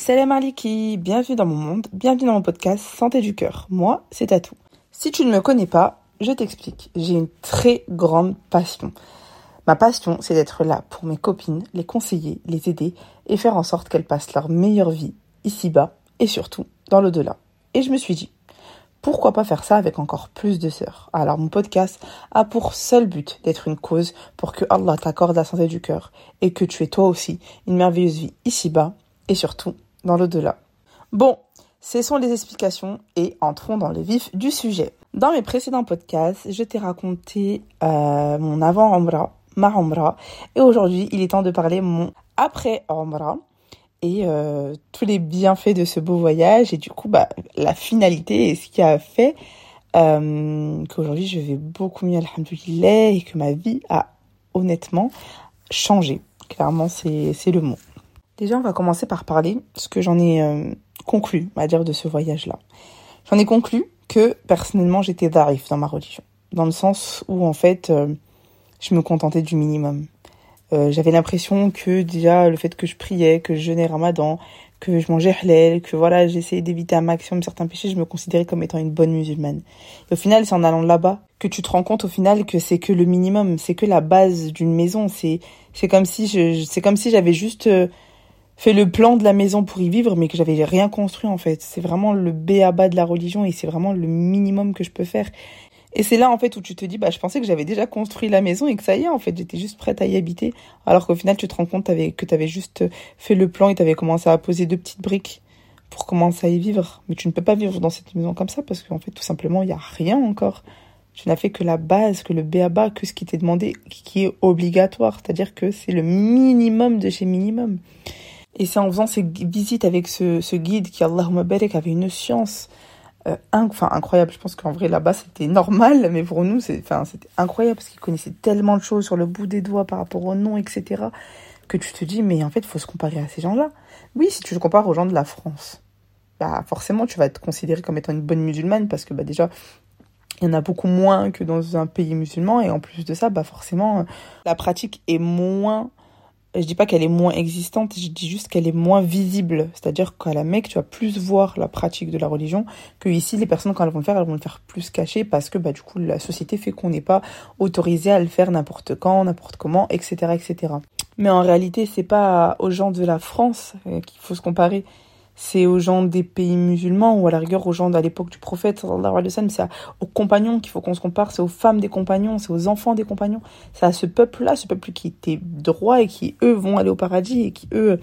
Salam aliki, bienvenue dans mon monde, bienvenue dans mon podcast Santé du cœur. Moi, c'est Tatou. Si tu ne me connais pas, je t'explique. J'ai une très grande passion. Ma passion, c'est d'être là pour mes copines, les conseiller, les aider et faire en sorte qu'elles passent leur meilleure vie ici-bas et surtout dans l'au-delà. Et je me suis dit, pourquoi pas faire ça avec encore plus de sœurs? Alors mon podcast a pour seul but d'être une cause pour que Allah t'accorde la santé du cœur et que tu aies toi aussi une merveilleuse vie ici-bas et surtout dans l'au-delà. Bon, cessons les explications et entrons dans le vif du sujet. Dans mes précédents podcasts, je t'ai raconté euh, mon avant Omra, ma Omra, et aujourd'hui, il est temps de parler mon après Omra et euh, tous les bienfaits de ce beau voyage et du coup, bah, la finalité et ce qui a fait euh, qu'aujourd'hui, je vais beaucoup mieux, alhamdoulilah, et que ma vie a honnêtement changé. Clairement, c'est le mot. Déjà, on va commencer par parler ce que j'en ai euh, conclu, on va dire, de ce voyage-là. J'en ai conclu que personnellement, j'étais d'arif dans ma religion, dans le sens où en fait, euh, je me contentais du minimum. Euh, j'avais l'impression que déjà le fait que je priais, que je jeûnais Ramadan, que je mangeais halal, que voilà, j'essayais d'éviter un maximum certains péchés, je me considérais comme étant une bonne musulmane. Et au final, c'est en allant là-bas que tu te rends compte au final que c'est que le minimum, c'est que la base d'une maison. C'est c'est comme si je, c'est comme si j'avais juste fait le plan de la maison pour y vivre, mais que j'avais rien construit en fait. C'est vraiment le B à bas de la religion et c'est vraiment le minimum que je peux faire. Et c'est là en fait où tu te dis, bah je pensais que j'avais déjà construit la maison et que ça y est en fait, j'étais juste prête à y habiter. Alors qu'au final tu te rends compte que tu avais juste fait le plan et tu avais commencé à poser deux petites briques pour commencer à y vivre. Mais tu ne peux pas vivre dans cette maison comme ça parce qu'en fait tout simplement il n'y a rien encore. Tu n'as fait que la base, que le B à bas, que ce qui t'est demandé, qui est obligatoire. C'est-à-dire que c'est le minimum de chez minimum. Et c'est en faisant ces visites avec ce, ce guide qui, Allahumma barik, avait une science euh, incroyable. Je pense qu'en vrai, là-bas, c'était normal, mais pour nous, c'était incroyable parce qu'il connaissait tellement de choses sur le bout des doigts par rapport au nom, etc., que tu te dis, mais en fait, il faut se comparer à ces gens-là. Oui, si tu te compares aux gens de la France, bah, forcément, tu vas être considéré comme étant une bonne musulmane parce que, bah, déjà, il y en a beaucoup moins que dans un pays musulman et en plus de ça, bah, forcément, la pratique est moins je dis pas qu'elle est moins existante, je dis juste qu'elle est moins visible. C'est-à-dire qu'à la Mecque, tu vas plus voir la pratique de la religion que ici, les personnes, quand elles vont le faire, elles vont le faire plus caché parce que, bah, du coup, la société fait qu'on n'est pas autorisé à le faire n'importe quand, n'importe comment, etc., etc. Mais en réalité, c'est pas aux gens de la France euh, qu'il faut se comparer c'est aux gens des pays musulmans ou à la rigueur aux gens de l'époque du prophète c'est aux compagnons qu'il faut qu'on se compare c'est aux femmes des compagnons c'est aux enfants des compagnons. C'est à ce peuple là ce peuple qui était droit et qui eux vont aller au paradis et qui eux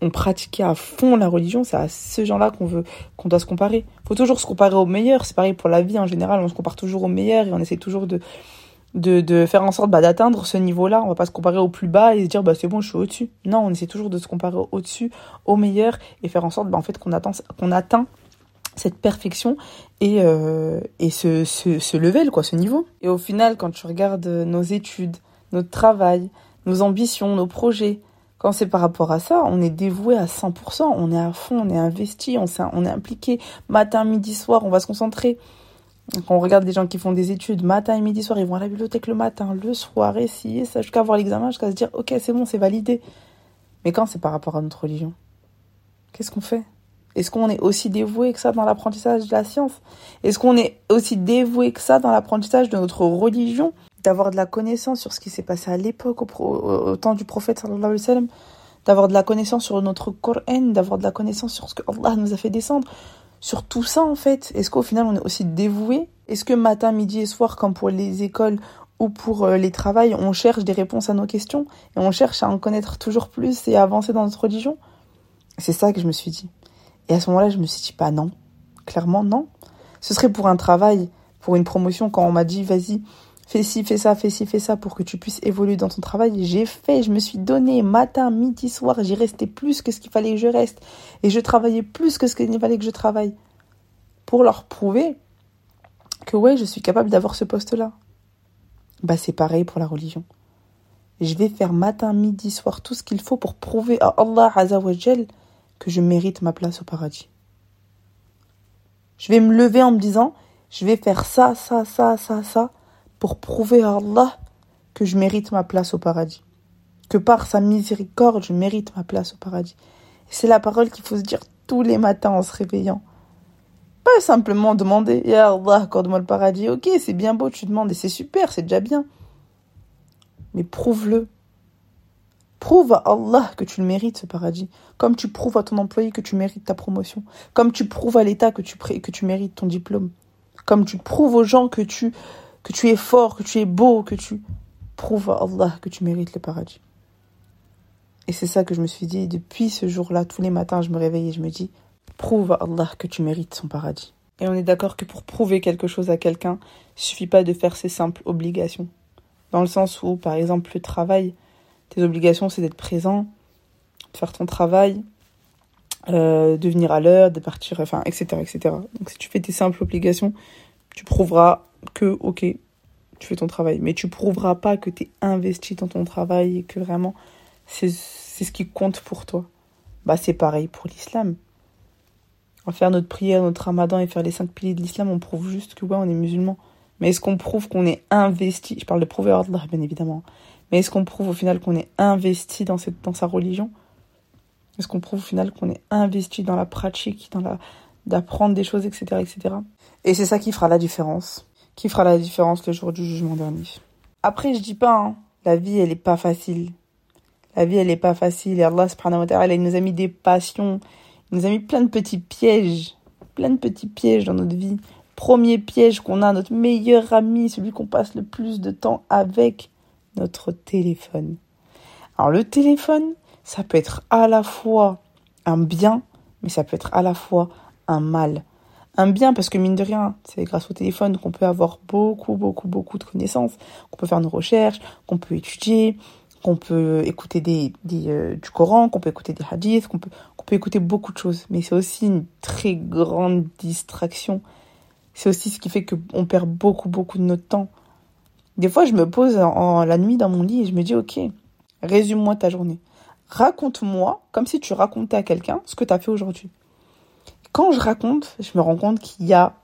ont pratiqué à fond la religion. C'est à ce gens là qu'on veut qu'on doit se comparer. Faut toujours se comparer aux meilleurs c'est pareil pour la vie en général. On se compare toujours aux meilleurs et on essaie toujours de de, de faire en sorte bah, d'atteindre ce niveau-là. On va pas se comparer au plus bas et se dire bah c'est bon, je suis au-dessus. Non, on essaie toujours de se comparer au-dessus, au meilleur et faire en sorte bah, en fait qu'on atteint atteint cette perfection et euh, et ce level quoi, ce niveau. Et au final, quand tu regardes nos études, notre travail, nos ambitions, nos projets, quand c'est par rapport à ça, on est dévoué à 100%, on est à fond, on est investi, on, on est impliqué matin, midi, soir, on va se concentrer. Quand on regarde des gens qui font des études matin et midi soir, ils vont à la bibliothèque le matin, le soir, et ça, jusqu'à avoir l'examen, jusqu'à se dire, ok, c'est bon, c'est validé. Mais quand c'est par rapport à notre religion, qu'est-ce qu'on fait? Est-ce qu'on est aussi dévoué que ça dans l'apprentissage de la science? Est-ce qu'on est aussi dévoué que ça dans l'apprentissage de notre religion? D'avoir de la connaissance sur ce qui s'est passé à l'époque, au, temps du prophète, sallallahu alayhi wa sallam. D'avoir de la connaissance sur notre Coran, d'avoir de la connaissance sur ce que Allah nous a fait descendre, sur tout ça en fait Est-ce qu'au final on est aussi dévoué? Est-ce que matin, midi et soir, comme pour les écoles ou pour euh, les travails, on cherche des réponses à nos questions et on cherche à en connaître toujours plus et à avancer dans notre religion? C'est ça que je me suis dit. Et à ce moment-là, je me suis dit pas non. Clairement non. Ce serait pour un travail, pour une promotion quand on m'a dit vas-y, fais ci, fais ça, fais ci, fais ça pour que tu puisses évoluer dans ton travail. J'ai fait, je me suis donné matin, midi, soir, j'y restais plus que ce qu'il fallait que je reste. Et je travaillais plus que ce qu'il fallait que je travaille. Pour leur prouver que ouais, je suis capable d'avoir ce poste-là. Bah c'est pareil pour la religion. Je vais faire matin, midi, soir tout ce qu'il faut pour prouver à Allah Azzawajal que je mérite ma place au paradis. Je vais me lever en me disant, je vais faire ça, ça, ça, ça, ça, pour prouver à Allah que je mérite ma place au paradis. Que par sa miséricorde, je mérite ma place au paradis. C'est la parole qu'il faut se dire tous les matins en se réveillant. Pas simplement demander, Allah, accorde-moi le paradis. Ok, c'est bien beau, tu demandes et c'est super, c'est déjà bien. Mais prouve-le. Prouve à Allah que tu le mérites, ce paradis. Comme tu prouves à ton employé que tu mérites ta promotion. Comme tu prouves à l'État que tu, que tu mérites ton diplôme. Comme tu prouves aux gens que tu, que tu es fort, que tu es beau, que tu prouves à Allah que tu mérites le paradis. Et c'est ça que je me suis dit depuis ce jour-là, tous les matins, je me réveille et je me dis, prouve à Allah que tu mérites son paradis. Et on est d'accord que pour prouver quelque chose à quelqu'un, il suffit pas de faire ses simples obligations. Dans le sens où, par exemple, le travail, tes obligations, c'est d'être présent, de faire ton travail, euh, de venir à l'heure, de partir, enfin, etc., etc. Donc, si tu fais tes simples obligations, tu prouveras que, ok, tu fais ton travail. Mais tu prouveras pas que tu es investi dans ton travail et que vraiment, c'est ce qui compte pour toi. Bah, c'est pareil pour l'islam. En faire notre prière, notre ramadan et faire les cinq piliers de l'islam, on prouve juste que, ouais, on est musulman. Mais est-ce qu'on prouve qu'on est investi? Je parle de prouver Allah, bien évidemment. Mais est-ce qu'on prouve au final qu'on est investi dans, dans sa religion? Est-ce qu'on prouve au final qu'on est investi dans la pratique, dans la d'apprendre des choses, etc., etc. Et c'est ça qui fera la différence. Qui fera la différence le jour du jugement dernier. Après, je dis pas, hein, la vie, elle est pas facile. La vie, elle est pas facile. Et Allah, subhanahu wa ta'ala, il nous a mis des passions. Il nous a mis plein de petits pièges. Plein de petits pièges dans notre vie premier piège qu'on a, notre meilleur ami, celui qu'on passe le plus de temps avec, notre téléphone. Alors le téléphone, ça peut être à la fois un bien, mais ça peut être à la fois un mal. Un bien parce que mine de rien, c'est grâce au téléphone qu'on peut avoir beaucoup, beaucoup, beaucoup de connaissances, qu'on peut faire nos recherches, qu'on peut étudier, qu'on peut écouter des, euh, du Coran, qu'on peut écouter des hadiths, qu'on peut, peut écouter beaucoup de choses. Mais c'est aussi une très grande distraction c'est aussi ce qui fait qu'on perd beaucoup, beaucoup de notre temps. Des fois, je me pose en, la nuit dans mon lit et je me dis, ok, résume-moi ta journée. Raconte-moi, comme si tu racontais à quelqu'un, ce que tu as fait aujourd'hui. Quand je raconte, je me rends compte qu'il y a,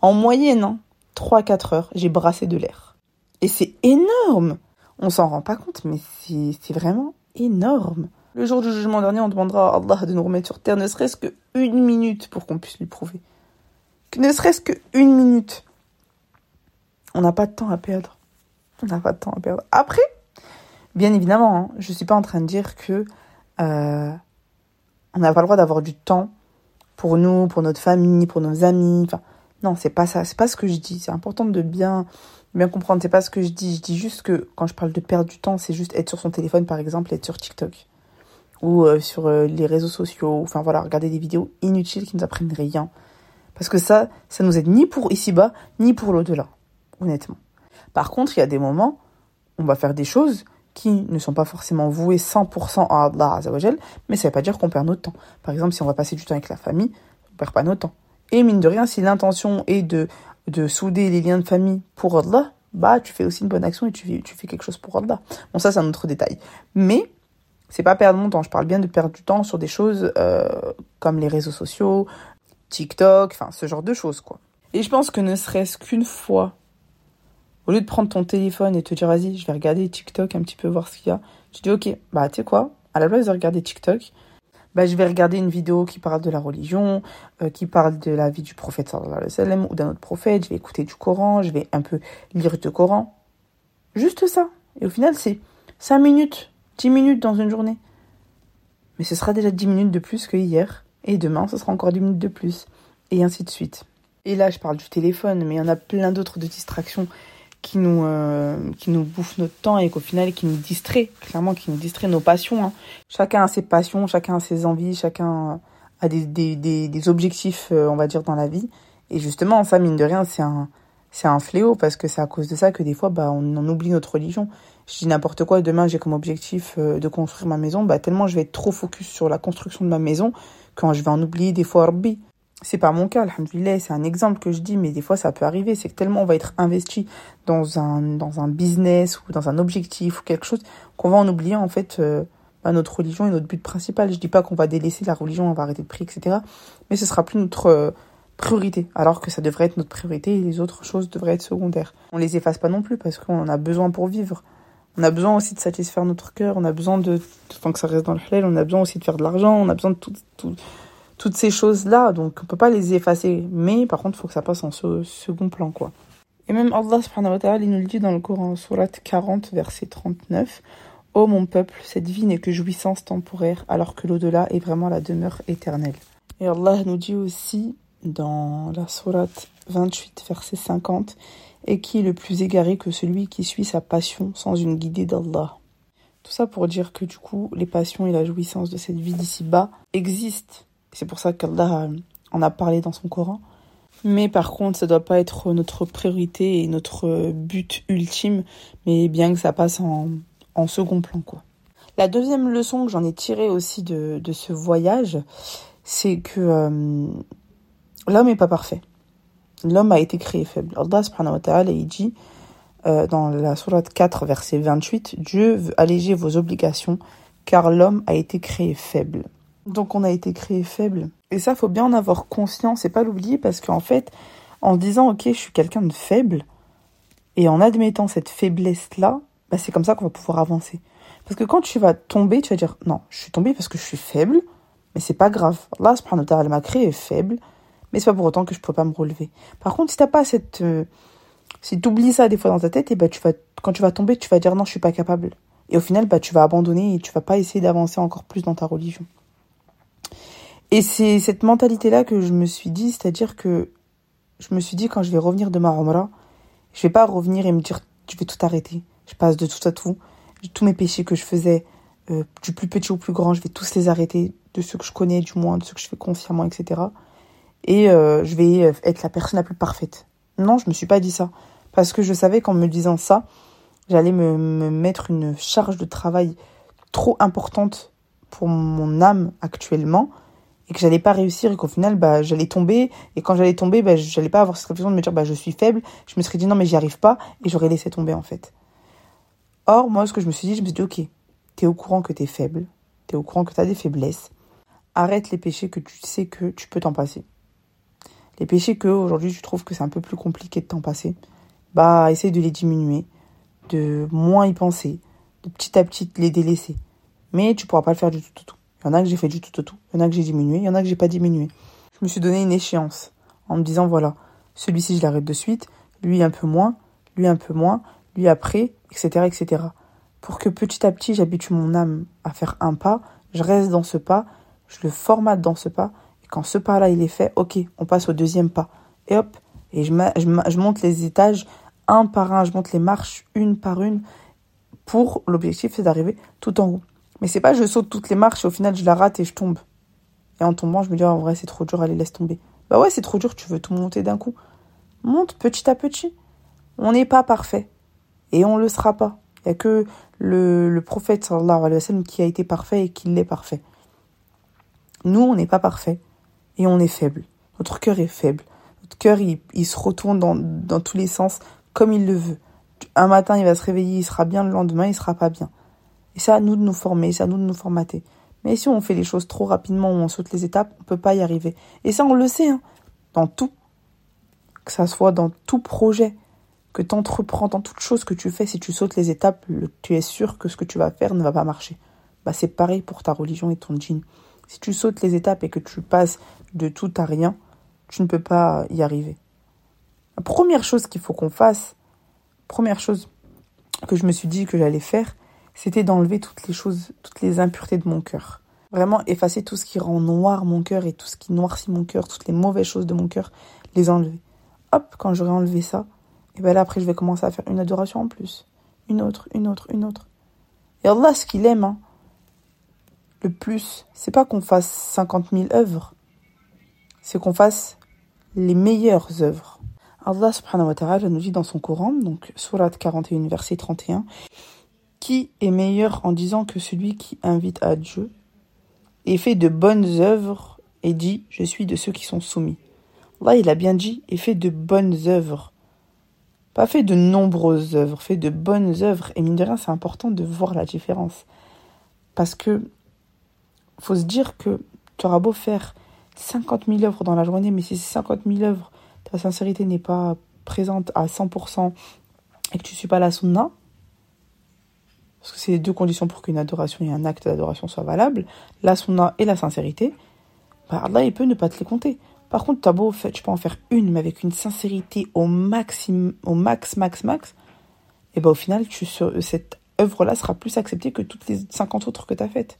en moyenne, hein, 3-4 heures, j'ai brassé de l'air. Et c'est énorme On s'en rend pas compte, mais c'est vraiment énorme. Le jour du jugement dernier, on demandera à Allah de nous remettre sur terre, ne serait-ce qu'une minute pour qu'on puisse lui prouver ne serait-ce qu'une minute. On n'a pas de temps à perdre. On n'a pas de temps à perdre. Après, bien évidemment, hein, je ne suis pas en train de dire que euh, on n'a pas le droit d'avoir du temps pour nous, pour notre famille, pour nos amis. Enfin, non, c'est pas ça. C'est pas ce que je dis. C'est important de bien, bien comprendre. C'est pas ce que je dis. Je dis juste que quand je parle de perdre du temps, c'est juste être sur son téléphone, par exemple, être sur TikTok ou euh, sur euh, les réseaux sociaux. Enfin voilà, regarder des vidéos inutiles qui nous apprennent rien. Parce que ça, ça nous aide ni pour ici-bas, ni pour l'au-delà, honnêtement. Par contre, il y a des moments, on va faire des choses qui ne sont pas forcément vouées 100% à Allah Azzawajal, mais ça ne veut pas dire qu'on perd notre temps. Par exemple, si on va passer du temps avec la famille, on perd pas notre temps. Et mine de rien, si l'intention est de, de souder les liens de famille pour Allah, bah tu fais aussi une bonne action et tu, tu fais quelque chose pour Allah. Bon, ça c'est un autre détail. Mais c'est pas perdre mon temps. Je parle bien de perdre du temps sur des choses euh, comme les réseaux sociaux, TikTok, enfin ce genre de choses quoi. Et je pense que ne serait-ce qu'une fois, au lieu de prendre ton téléphone et te dire vas-y, je vais regarder TikTok un petit peu voir ce qu'il y a, tu dis ok, bah tu sais quoi, à la place de regarder TikTok, bah, je vais regarder une vidéo qui parle de la religion, euh, qui parle de la vie du prophète sallallahu alayhi wa sallam ou d'un autre prophète, je vais écouter du Coran, je vais un peu lire du Coran. Juste ça. Et au final, c'est 5 minutes, 10 minutes dans une journée. Mais ce sera déjà 10 minutes de plus que hier. Et demain, ce sera encore 10 minutes de plus. Et ainsi de suite. Et là, je parle du téléphone, mais il y en a plein d'autres de distractions qui nous, euh, qui nous bouffent notre temps et qu'au final, qui nous distraient, clairement, qui nous distraient nos passions. Hein. Chacun a ses passions, chacun a ses envies, chacun a des, des, des, des objectifs, euh, on va dire, dans la vie. Et justement, ça, mine de rien, c'est un, c'est un fléau parce que c'est à cause de ça que des fois, bah, on en oublie notre religion. Je dis n'importe quoi, demain j'ai comme objectif euh, de construire ma maison, bah, tellement je vais être trop focus sur la construction de ma maison quand je vais en oublier des fois Rabbi. C'est pas mon cas, alhamdoulilah, c'est un exemple que je dis, mais des fois ça peut arriver. C'est que tellement on va être investi dans un, dans un business ou dans un objectif ou quelque chose qu'on va en oublier en fait euh, bah, notre religion et notre but principal. Je dis pas qu'on va délaisser la religion, on va arrêter de prier, etc. Mais ce sera plus notre euh, priorité, alors que ça devrait être notre priorité et les autres choses devraient être secondaires. On les efface pas non plus parce qu'on en a besoin pour vivre. On a besoin aussi de satisfaire notre cœur, on a besoin de, tant que ça reste dans le halal, on a besoin aussi de faire de l'argent, on a besoin de toutes ces choses-là, donc on peut pas les effacer. Mais par contre, il faut que ça passe en second plan, quoi. Et même Allah subhanahu wa ta'ala, nous le dit dans le Coran, surat 40, verset 39. Ô mon peuple, cette vie n'est que jouissance temporaire, alors que l'au-delà est vraiment la demeure éternelle. Et Allah nous dit aussi dans la sourate 28, verset 50, et qui est le plus égaré que celui qui suit sa passion sans une guidée d'Allah? Tout ça pour dire que du coup, les passions et la jouissance de cette vie d'ici-bas existent. C'est pour ça qu'Allah en a parlé dans son Coran. Mais par contre, ça doit pas être notre priorité et notre but ultime, mais bien que ça passe en, second plan, quoi. La deuxième leçon que j'en ai tirée aussi de, de ce voyage, c'est que euh, l'homme n'est pas parfait. L'homme a été créé faible. Allah subhanahu wa ta'ala, il dit euh, dans la sourate 4, verset 28, Dieu veut alléger vos obligations car l'homme a été créé faible. Donc on a été créé faible. Et ça, faut bien en avoir conscience et pas l'oublier parce qu'en fait, en disant, ok, je suis quelqu'un de faible, et en admettant cette faiblesse-là, bah, c'est comme ça qu'on va pouvoir avancer. Parce que quand tu vas tomber, tu vas dire, non, je suis tombé parce que je suis faible, mais c'est pas grave. Allah subhanahu wa m'a créé faible, mais c'est pas pour autant que je peux pas me relever. Par contre, si t'as pas cette, euh, si tu oublies ça des fois dans ta tête, et bah, tu quand tu vas tomber, tu vas dire non, je suis pas capable. Et au final, bah, tu vas abandonner et tu vas pas essayer d'avancer encore plus dans ta religion. Et c'est cette mentalité-là que je me suis dit, c'est-à-dire que je me suis dit quand je vais revenir de ma Umrah, je vais pas revenir et me dire, je vais tout arrêter. Je passe de tout à tout. Tous mes péchés que je faisais, euh, du plus petit au plus grand, je vais tous les arrêter, de ceux que je connais du moins, de ceux que je fais consciemment, etc. Et euh, je vais être la personne la plus parfaite. Non, je me suis pas dit ça. Parce que je savais qu'en me disant ça, j'allais me mettre une charge de travail trop importante pour mon âme actuellement et que j'allais pas réussir et qu'au final bah j'allais tomber. Et quand j'allais tomber bah j'allais pas avoir cette réflexion de me dire bah je suis faible. Je me serais dit non mais j'y arrive pas et j'aurais laissé tomber en fait. Or moi ce que je me suis dit je me suis dit ok t'es au courant que t'es faible. T'es au courant que t'as des faiblesses. Arrête les péchés que tu sais que tu peux t'en passer. Les péchés que aujourd'hui tu trouves que c'est un peu plus compliqué de t'en passer bah essaye de les diminuer de moins y penser de petit à petit les délaisser. Mais tu pourras pas le faire du tout tout, tout. Il y en a que j'ai fait du tout au tout. Il y en a que j'ai diminué. Il y en a que j'ai pas diminué. Je me suis donné une échéance en me disant voilà, celui-ci je l'arrête de suite, lui un peu moins, lui un peu moins, lui après, etc., etc. Pour que petit à petit j'habitue mon âme à faire un pas, je reste dans ce pas, je le formate dans ce pas, et quand ce pas-là il est fait, ok, on passe au deuxième pas. Et hop, et je, je, je monte les étages un par un, je monte les marches une par une, pour l'objectif c'est d'arriver tout en haut. Mais c'est pas je saute toutes les marches et au final je la rate et je tombe. Et en tombant, je me dis, oh, en vrai, c'est trop dur, allez, laisse tomber. Bah ouais, c'est trop dur, tu veux tout monter d'un coup. Monte petit à petit. On n'est pas parfait. Et on le sera pas. Il n'y a que le, le prophète, sallallahu alayhi wa qui a été parfait et qui l'est parfait. Nous, on n'est pas parfait. Et on est faible. Notre cœur est faible. Notre cœur, il, il se retourne dans, dans tous les sens comme il le veut. Un matin, il va se réveiller, il sera bien, le lendemain, il sera pas bien. Et c'est à nous de nous former, c'est à nous de nous formater. Mais si on fait les choses trop rapidement ou on saute les étapes, on peut pas y arriver. Et ça, on le sait, hein, dans tout. Que ça soit dans tout projet que tu entreprends, dans toute chose que tu fais, si tu sautes les étapes, tu es sûr que ce que tu vas faire ne va pas marcher. Bah, c'est pareil pour ta religion et ton djinn. Si tu sautes les étapes et que tu passes de tout à rien, tu ne peux pas y arriver. La première chose qu'il faut qu'on fasse, première chose que je me suis dit que j'allais faire, c'était d'enlever toutes les choses, toutes les impuretés de mon cœur. Vraiment effacer tout ce qui rend noir mon cœur et tout ce qui noircit mon cœur, toutes les mauvaises choses de mon cœur, les enlever. Hop, quand j'aurai enlevé ça, et ben là après je vais commencer à faire une adoration en plus. Une autre, une autre, une autre. Et Allah, ce qu'il aime, hein, le plus, c'est pas qu'on fasse 50 000 œuvres, c'est qu'on fasse les meilleures œuvres. Allah subhanahu wa ta'ala nous dit dans son Coran, donc Surat 41, verset 31, qui est meilleur en disant que celui qui invite à Dieu et fait de bonnes œuvres et dit Je suis de ceux qui sont soumis Là, il a bien dit et fait de bonnes œuvres. Pas fait de nombreuses œuvres, fait de bonnes œuvres. Et mine de rien, c'est important de voir la différence. Parce que faut se dire que tu auras beau faire 50 000 œuvres dans la journée, mais si ces 50 000 œuvres, ta sincérité n'est pas présente à 100% et que tu ne suis pas la sunna, parce que c'est les deux conditions pour qu'une adoration et un acte d'adoration soient valables, la sunna et la sincérité, bah Allah, il peut ne pas te les compter. Par contre, t'as beau, tu peux en faire une, mais avec une sincérité au maximum, au max, max, max, et bah au final, tu, cette œuvre-là sera plus acceptée que toutes les 50 autres que tu as faites.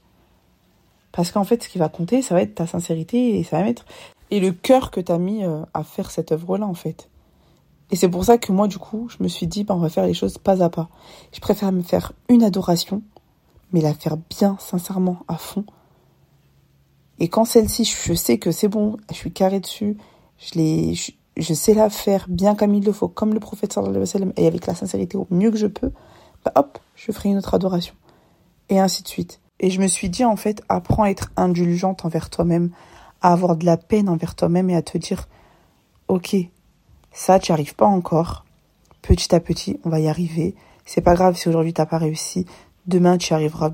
Parce qu'en fait, ce qui va compter, ça va être ta sincérité et ça va être et le cœur que tu as mis euh, à faire cette œuvre-là, en fait. Et c'est pour ça que moi, du coup, je me suis dit, bah, on va faire les choses pas à pas. Je préfère me faire une adoration, mais la faire bien, sincèrement, à fond. Et quand celle-ci, je sais que c'est bon, je suis carré dessus, je, je, sais la faire bien comme il le faut, comme le prophète sallallahu alayhi wa sallam, et avec la sincérité au mieux que je peux, bah hop, je ferai une autre adoration. Et ainsi de suite. Et je me suis dit, en fait, apprends à être indulgente envers toi-même, à avoir de la peine envers toi-même et à te dire, ok, ça, tu n'y arrives pas encore. Petit à petit, on va y arriver. C'est pas grave si aujourd'hui t'as pas réussi. Demain, tu y arriveras,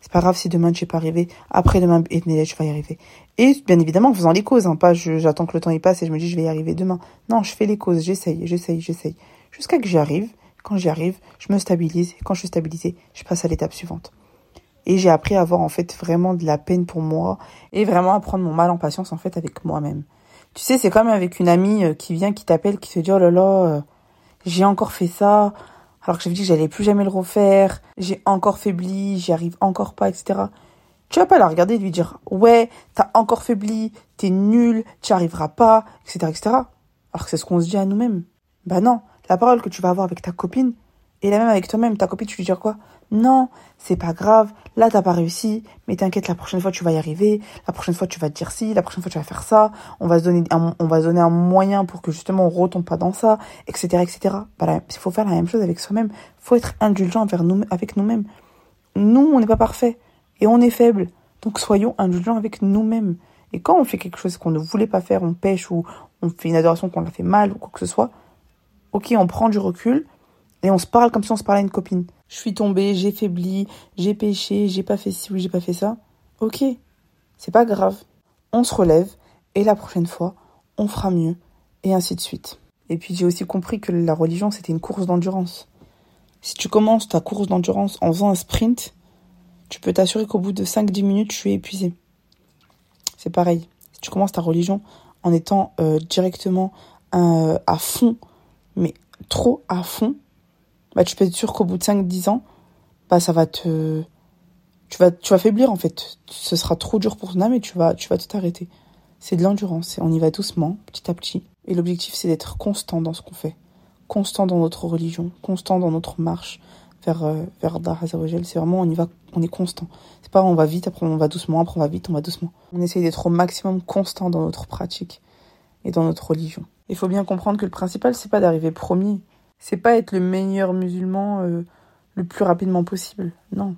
C'est pas grave si demain tu es pas arrivé. Après demain, tu vas y arriver. Et bien évidemment, en faisant les causes, hein, pas j'attends que le temps y passe et je me dis je vais y arriver demain. Non, je fais les causes, j'essaye, j'essaye, j'essaye. Jusqu'à que j'y arrive. Quand j'y arrive, je me stabilise. Quand je suis stabilisée, je passe à l'étape suivante. Et j'ai appris à avoir en fait vraiment de la peine pour moi et vraiment à prendre mon mal en patience en fait avec moi-même. Tu sais, c'est comme avec une amie euh, qui vient, qui t'appelle, qui se dit oh là là, euh, j'ai encore fait ça, alors que j'avais dit que j'allais plus jamais le refaire, j'ai encore faibli, j'y arrive encore pas, etc. Tu vas pas la regarder et lui dire ouais, t'as encore faibli, t'es nul, tu arriveras pas, etc., etc. Alors que c'est ce qu'on se dit à nous-mêmes. Bah non, la parole que tu vas avoir avec ta copine et la même avec toi-même. Ta copine, tu lui dis quoi? Non, c'est pas grave, là t'as pas réussi, mais t'inquiète, la prochaine fois tu vas y arriver, la prochaine fois tu vas te dire ci, la prochaine fois tu vas faire ça, on va se donner un, on va donner un moyen pour que justement on retombe pas dans ça, etc., etc. Bah, il faut faire la même chose avec soi-même, faut être indulgent nous, avec nous-mêmes. Nous, on n'est pas parfait, et on est faible, donc soyons indulgents avec nous-mêmes. Et quand on fait quelque chose qu'on ne voulait pas faire, on pêche ou on fait une adoration qu'on a fait mal ou quoi que ce soit, ok, on prend du recul, et on se parle comme si on se parlait à une copine. Je suis tombée, j'ai faibli, j'ai péché, j'ai pas fait ci ou j'ai pas fait ça. Ok, c'est pas grave. On se relève et la prochaine fois, on fera mieux et ainsi de suite. Et puis j'ai aussi compris que la religion, c'était une course d'endurance. Si tu commences ta course d'endurance en faisant un sprint, tu peux t'assurer qu'au bout de 5-10 minutes, tu es épuisé. C'est pareil. Si tu commences ta religion en étant euh, directement euh, à fond, mais trop à fond, bah, tu peux être sûr qu'au bout de 5-10 ans, bah, ça va te, tu vas, tu vas faiblir, en fait. Ce sera trop dur pour ton âme et tu vas, tu vas tout arrêter. C'est de l'endurance. On y va doucement, petit à petit. Et l'objectif, c'est d'être constant dans ce qu'on fait. Constant dans notre religion, constant dans notre marche vers, euh, vers C'est vraiment, on y va, on est constant. C'est pas on va vite, après on va doucement, après on va vite, on va doucement. On essaye d'être au maximum constant dans notre pratique et dans notre religion. Il faut bien comprendre que le principal, c'est pas d'arriver premier c'est pas être le meilleur musulman euh, le plus rapidement possible. Non.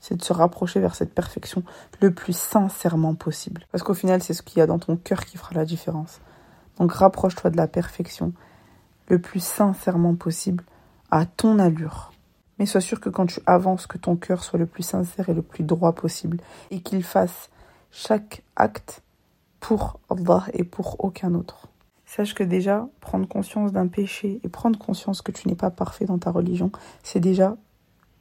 C'est de se rapprocher vers cette perfection le plus sincèrement possible. Parce qu'au final, c'est ce qu'il y a dans ton cœur qui fera la différence. Donc rapproche-toi de la perfection le plus sincèrement possible à ton allure. Mais sois sûr que quand tu avances, que ton cœur soit le plus sincère et le plus droit possible et qu'il fasse chaque acte pour Allah et pour aucun autre. Sache que déjà, prendre conscience d'un péché et prendre conscience que tu n'es pas parfait dans ta religion, c'est déjà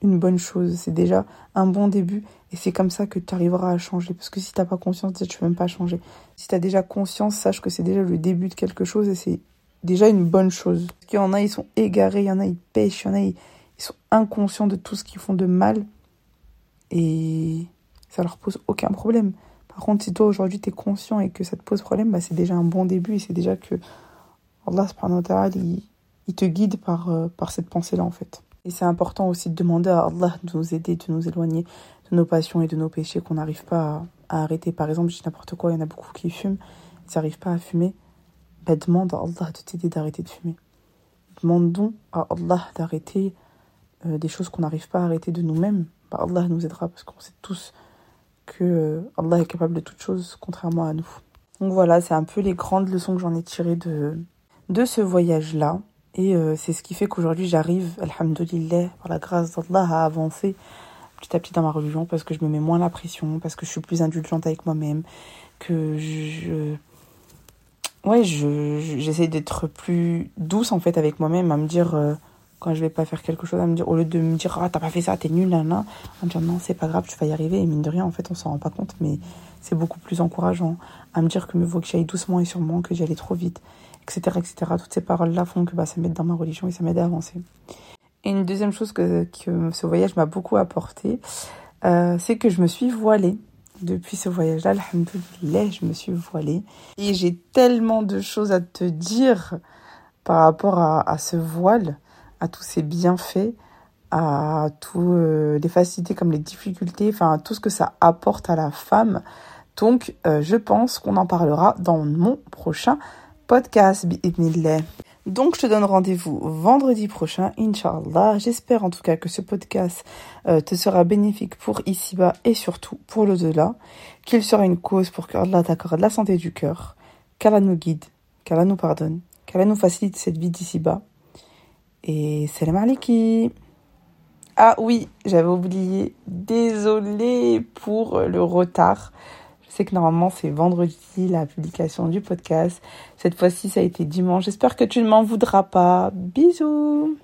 une bonne chose, c'est déjà un bon début et c'est comme ça que tu arriveras à changer. Parce que si tu n'as pas conscience, tu ne peux même pas changer. Si tu as déjà conscience, sache que c'est déjà le début de quelque chose et c'est déjà une bonne chose. Parce qu'il y en a, ils sont égarés, il y en a, ils pêchent, il y en a, ils, ils sont inconscients de tout ce qu'ils font de mal et ça leur pose aucun problème. Par contre, si toi aujourd'hui tu es conscient et que ça te pose problème, bah, c'est déjà un bon début et c'est déjà que Allah subhanahu wa il, te guide par, euh, par cette pensée-là en fait. Et c'est important aussi de demander à Allah de nous aider, de nous éloigner de nos passions et de nos péchés qu'on n'arrive pas à, arrêter. Par exemple, je dis n'importe quoi, il y en a beaucoup qui fument, ils n'arrivent pas à fumer. Bah, demande à Allah de t'aider d'arrêter de fumer. Demandons à Allah d'arrêter euh, des choses qu'on n'arrive pas à arrêter de nous-mêmes. Bah, Allah nous aidera parce qu'on sait tous que euh, Allah est capable de toutes choses, contrairement à nous. Donc voilà, c'est un peu les grandes leçons que j'en ai tirées de, de ce voyage-là. Et euh, c'est ce qui fait qu'aujourd'hui j'arrive, alhamdoulilah, par la grâce d'Allah, à avancer petit à petit dans ma religion parce que je me mets moins la pression, parce que je suis plus indulgente avec moi-même, que je... Ouais, je, j'essaie d'être plus douce en fait avec moi-même, à me dire, euh, quand je vais pas faire quelque chose, à me dire, au lieu de me dire, ah, t'as pas fait ça, t'es nul, là, là, à me non, c'est pas grave, tu vas y arriver. Et mine de rien, en fait, on s'en rend pas compte, mais c'est beaucoup plus encourageant à me dire que mieux vaut que j'aille doucement et sûrement que j'allais trop vite, etc., etc. Toutes ces paroles-là font que bah, ça m'aide dans ma religion et ça m'aide à avancer. Et une deuxième chose que, que ce voyage m'a beaucoup apporté, euh, c'est que je me suis voilée. Depuis ce voyage-là, alhamdoulilah, je me suis voilée. Et j'ai tellement de choses à te dire par rapport à, à ce voile, à tous ses bienfaits, à toutes euh, les facilités comme les difficultés, enfin tout ce que ça apporte à la femme. Donc, euh, je pense qu'on en parlera dans mon prochain podcast. Donc, je te donne rendez-vous vendredi prochain, Inch'Allah. J'espère en tout cas que ce podcast euh, te sera bénéfique pour ici-bas et surtout pour l'au-delà. Qu'il sera une cause pour que Allah t'accorde la santé du cœur, qu'Allah nous guide, qu'Allah nous pardonne, qu'Allah nous facilite cette vie d'ici-bas. Et salam alaikum Ah oui, j'avais oublié. Désolée pour le retard. C'est que normalement c'est vendredi la publication du podcast. Cette fois-ci ça a été dimanche. J'espère que tu ne m'en voudras pas. Bisous